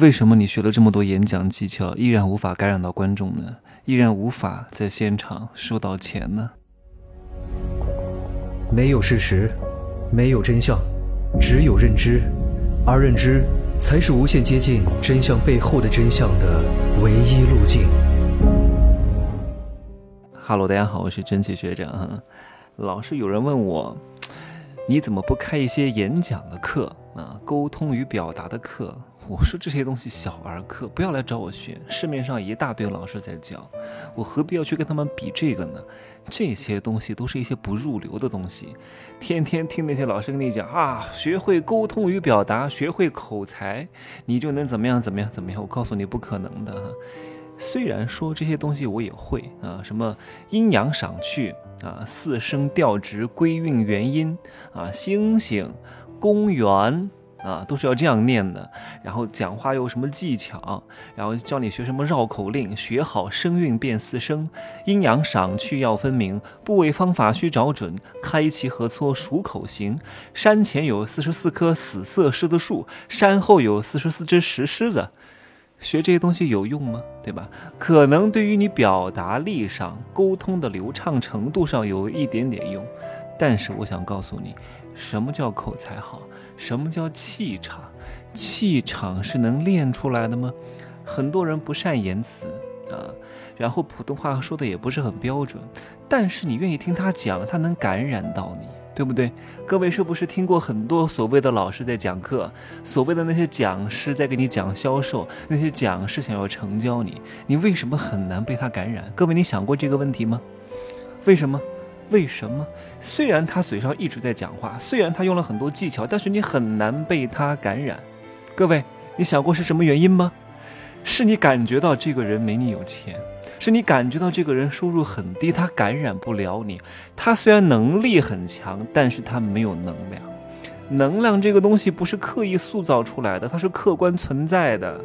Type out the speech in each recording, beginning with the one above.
为什么你学了这么多演讲技巧，依然无法感染到观众呢？依然无法在现场收到钱呢？没有事实，没有真相，只有认知，而认知才是无限接近真相背后的真相的唯一路径。Hello，大家好，我是蒸汽学长。老是有人问我，你怎么不开一些演讲的课啊？沟通与表达的课？我说这些东西小儿科，不要来找我学。市面上一大堆老师在教，我何必要去跟他们比这个呢？这些东西都是一些不入流的东西。天天听那些老师跟你讲啊，学会沟通与表达，学会口才，你就能怎么样怎么样怎么样？我告诉你，不可能的。虽然说这些东西我也会啊，什么阴阳赏去啊，四声调值、归韵元音啊，星星、公园。啊，都是要这样念的。然后讲话有什么技巧？然后教你学什么绕口令，学好声韵变四声，阴阳赏去要分明，部位方法需找准，开齐合撮数口型。山前有四十四棵死色狮子树，山后有四十四只石狮子。学这些东西有用吗？对吧？可能对于你表达力上、沟通的流畅程度上有一点点用，但是我想告诉你，什么叫口才好？什么叫气场？气场是能练出来的吗？很多人不善言辞啊，然后普通话说的也不是很标准，但是你愿意听他讲，他能感染到你，对不对？各位是不是听过很多所谓的老师在讲课，所谓的那些讲师在给你讲销售，那些讲师想要成交你，你为什么很难被他感染？各位，你想过这个问题吗？为什么？为什么？虽然他嘴上一直在讲话，虽然他用了很多技巧，但是你很难被他感染。各位，你想过是什么原因吗？是你感觉到这个人没你有钱，是你感觉到这个人收入很低，他感染不了你。他虽然能力很强，但是他没有能量。能量这个东西不是刻意塑造出来的，它是客观存在的，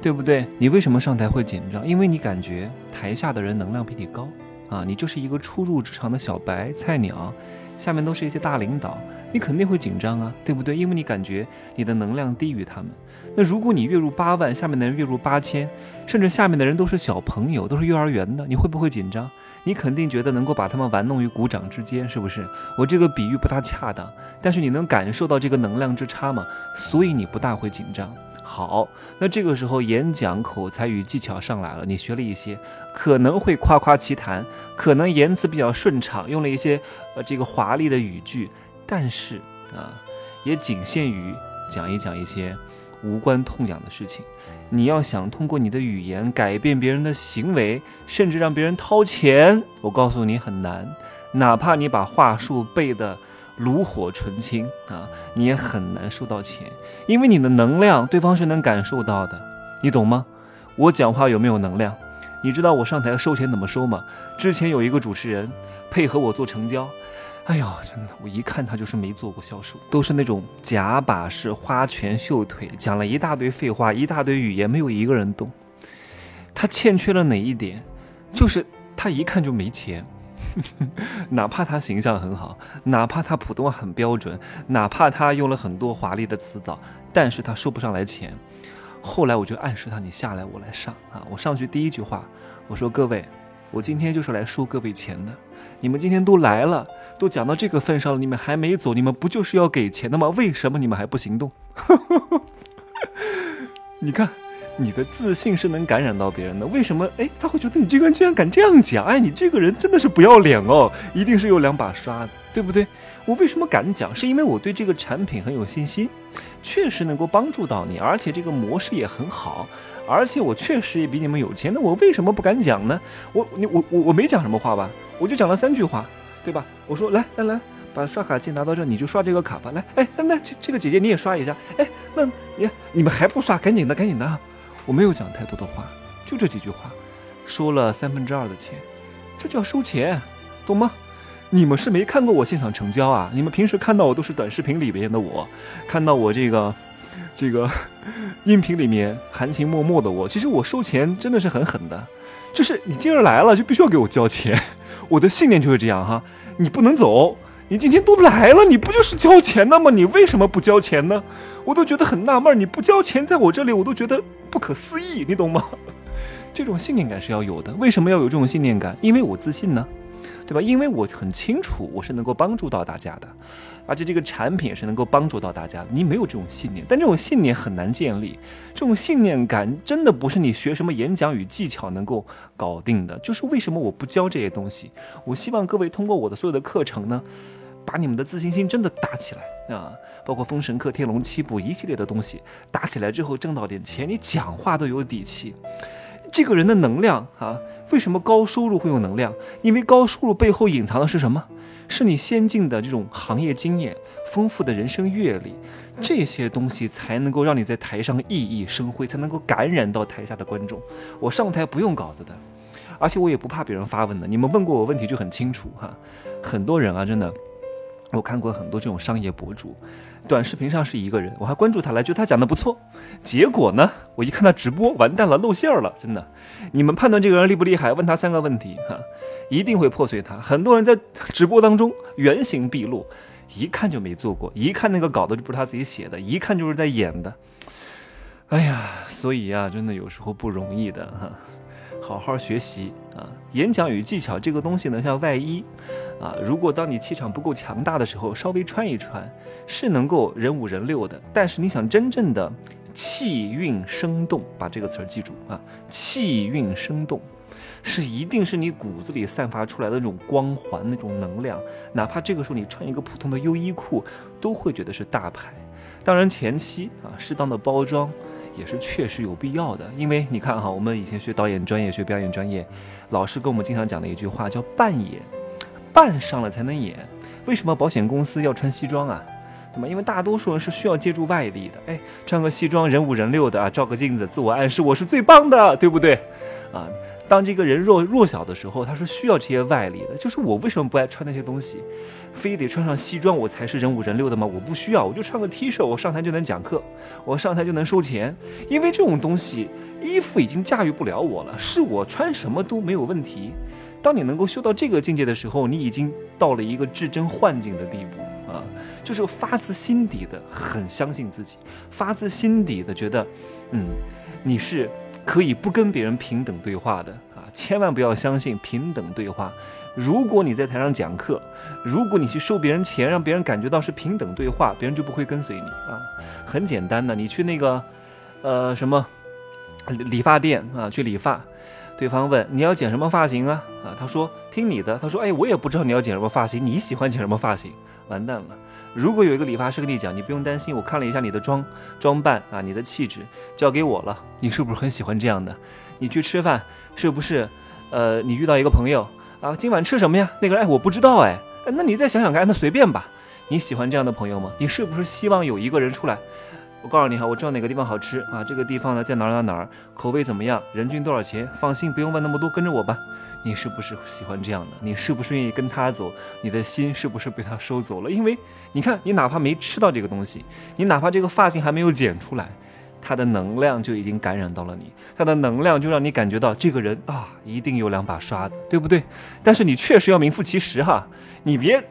对不对？你为什么上台会紧张？因为你感觉台下的人能量比你高。啊，你就是一个初入职场的小白菜鸟，下面都是一些大领导，你肯定会紧张啊，对不对？因为你感觉你的能量低于他们。那如果你月入八万，下面的人月入八千，甚至下面的人都是小朋友，都是幼儿园的，你会不会紧张？你肯定觉得能够把他们玩弄于股掌之间，是不是？我这个比喻不大恰当，但是你能感受到这个能量之差吗？所以你不大会紧张。好，那这个时候演讲口才与技巧上来了，你学了一些，可能会夸夸其谈，可能言辞比较顺畅，用了一些呃这个华丽的语句，但是啊，也仅限于讲一讲一些无关痛痒的事情。你要想通过你的语言改变别人的行为，甚至让别人掏钱，我告诉你很难，哪怕你把话术背的。炉火纯青啊，你也很难收到钱，因为你的能量对方是能感受到的，你懂吗？我讲话有没有能量？你知道我上台收钱怎么收吗？之前有一个主持人配合我做成交，哎呦，真的，我一看他就是没做过销售，都是那种假把式、花拳绣腿，讲了一大堆废话，一大堆语言，没有一个人懂。他欠缺了哪一点？就是他一看就没钱。哪怕他形象很好，哪怕他普通话很标准，哪怕他用了很多华丽的词藻，但是他收不上来钱。后来我就暗示他，你下来，我来上啊！我上去第一句话，我说各位，我今天就是来收各位钱的。你们今天都来了，都讲到这个份上了，你们还没走，你们不就是要给钱的吗？为什么你们还不行动？你看。你的自信是能感染到别人的，为什么？哎，他会觉得你这个人居然敢这样讲，哎，你这个人真的是不要脸哦，一定是有两把刷子，对不对？我为什么敢讲？是因为我对这个产品很有信心，确实能够帮助到你，而且这个模式也很好，而且我确实也比你们有钱，那我为什么不敢讲呢？我你我我我没讲什么话吧？我就讲了三句话，对吧？我说来来来，把刷卡机拿到这，你就刷这个卡吧。来，哎，那那这这个姐姐你也刷一下，哎，那你你们还不刷？赶紧的，赶紧的。我没有讲太多的话，就这几句话，说了三分之二的钱，这叫收钱，懂吗？你们是没看过我现场成交啊？你们平时看到我都是短视频里边的我，看到我这个这个音频里面含情脉脉的我，其实我收钱真的是很狠的，就是你今儿来了就必须要给我交钱，我的信念就是这样哈，你不能走，你今天都来了，你不就是交钱的吗？你为什么不交钱呢？我都觉得很纳闷，你不交钱在我这里，我都觉得不可思议，你懂吗？这种信念感是要有的。为什么要有这种信念感？因为我自信呢，对吧？因为我很清楚我是能够帮助到大家的，而且这个产品也是能够帮助到大家。你没有这种信念，但这种信念很难建立。这种信念感真的不是你学什么演讲与技巧能够搞定的。就是为什么我不教这些东西？我希望各位通过我的所有的课程呢。把你们的自信心真的打起来啊！包括封神课、天龙七部一系列的东西打起来之后，挣到点钱，你讲话都有底气。这个人的能量啊，为什么高收入会有能量？因为高收入背后隐藏的是什么？是你先进的这种行业经验、丰富的人生阅历，这些东西才能够让你在台上熠熠生辉，才能够感染到台下的观众。我上台不用稿子的，而且我也不怕别人发问的。你们问过我问题就很清楚哈。很多人啊，真的。我看过很多这种商业博主，短视频上是一个人，我还关注他来，觉得他讲的不错。结果呢，我一看他直播，完蛋了，露馅了，真的。你们判断这个人厉不厉害？问他三个问题，哈，一定会破碎他。很多人在直播当中原形毕露，一看就没做过，一看那个稿子就不是他自己写的，一看就是在演的。哎呀，所以啊，真的有时候不容易的哈。好好学习啊！演讲与技巧这个东西呢，像外衣啊。如果当你气场不够强大的时候，稍微穿一穿，是能够人五人六的。但是你想真正的气韵生动，把这个词儿记住啊！气韵生动，是一定是你骨子里散发出来的那种光环、那种能量。哪怕这个时候你穿一个普通的优衣库，都会觉得是大牌。当然前期啊，适当的包装。也是确实有必要的，因为你看哈，我们以前学导演专业、学表演专业，老师跟我们经常讲的一句话叫“扮演”，扮上了才能演。为什么保险公司要穿西装啊？对吗？因为大多数人是需要借助外力的。哎，穿个西装，人五人六的啊，照个镜子，自我暗示我是最棒的，对不对？啊。当这个人弱弱小的时候，他是需要这些外力的。就是我为什么不爱穿那些东西，非得穿上西装我才是人五人六的吗？我不需要，我就穿个 T 恤，我上台就能讲课，我上台就能收钱。因为这种东西，衣服已经驾驭不了我了，是我穿什么都没有问题。当你能够修到这个境界的时候，你已经到了一个至真幻境的地步啊，就是发自心底的很相信自己，发自心底的觉得，嗯，你是。可以不跟别人平等对话的啊，千万不要相信平等对话。如果你在台上讲课，如果你去收别人钱，让别人感觉到是平等对话，别人就不会跟随你啊。很简单的，你去那个，呃，什么理发店啊，去理发，对方问你要剪什么发型啊？啊，他说听你的。他说，哎，我也不知道你要剪什么发型，你喜欢剪什么发型？完蛋了。如果有一个理发师跟你讲，你不用担心，我看了一下你的装装扮啊，你的气质交给我了，你是不是很喜欢这样的？你去吃饭是不是？呃，你遇到一个朋友啊，今晚吃什么呀？那个人哎，我不知道哎，那你再想想看，那随便吧。你喜欢这样的朋友吗？你是不是希望有一个人出来？我告诉你哈，我知道哪个地方好吃啊，这个地方呢在哪儿哪儿哪儿，口味怎么样，人均多少钱？放心，不用问那么多，跟着我吧。你是不是喜欢这样的？你是不是愿意跟他走？你的心是不是被他收走了？因为你看，你哪怕没吃到这个东西，你哪怕这个发型还没有剪出来，他的能量就已经感染到了你，他的能量就让你感觉到这个人啊，一定有两把刷子，对不对？但是你确实要名副其实哈，你别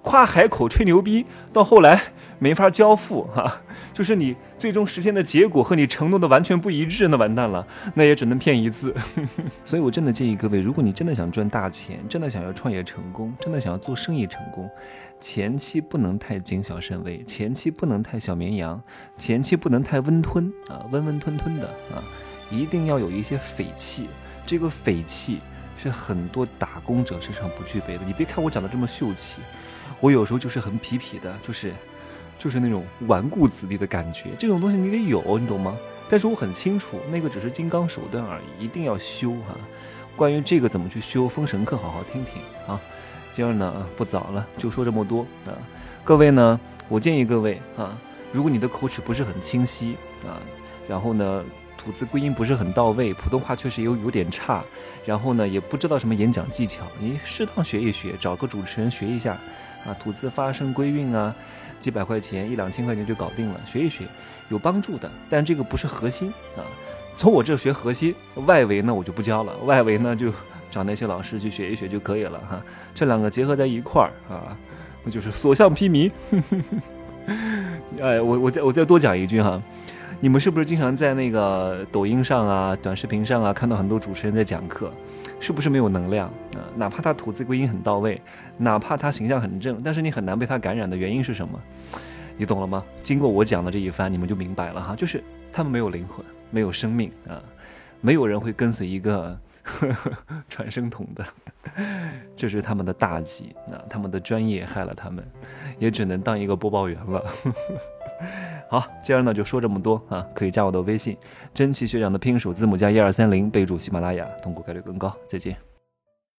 夸海口吹牛逼，到后来。没法交付 哈，就是你最终实现的结果和你承诺的完全不一致，那完蛋了，那也只能骗一次。所以我真的建议各位，如果你真的想赚大钱，真的想要创业成功，真的想要做生意成功，前期不能太谨小慎微，前期不能太小绵羊，前期不能太温吞啊，温温吞吞的啊，一定要有一些匪气。这个匪气是很多打工者身上不具备的。你别看我长得这么秀气，我有时候就是很痞痞的，就是。就是那种顽固子弟的感觉，这种东西你得有，你懂吗？但是我很清楚，那个只是金刚手段而已，一定要修哈。关于这个怎么去修，封神课好好听听啊。今儿呢不早了，就说这么多啊。各位呢，我建议各位啊，如果你的口齿不是很清晰啊，然后呢吐字归音不是很到位，普通话确实有有点差，然后呢也不知道什么演讲技巧，你适当学一学，找个主持人学一下啊，吐字发声归韵啊。几百块钱一两千块钱就搞定了，学一学有帮助的，但这个不是核心啊。从我这学核心，外围呢我就不教了，外围呢就找那些老师去学一学就可以了哈。这两个结合在一块儿啊，那就是所向披靡。哎，我我再我再多讲一句哈，你们是不是经常在那个抖音上啊、短视频上啊看到很多主持人在讲课，是不是没有能量啊？哪怕他吐字归音很到位，哪怕他形象很正，但是你很难被他感染的原因是什么？你懂了吗？经过我讲的这一番，你们就明白了哈，就是他们没有灵魂，没有生命啊，没有人会跟随一个 传声筒的，这是他们的大忌啊，他们的专业害了他们，也只能当一个播报员了。好，今儿呢就说这么多啊，可以加我的微信，真奇学长的拼音首字母加一二三零，备注喜马拉雅，通过概率更高。再见。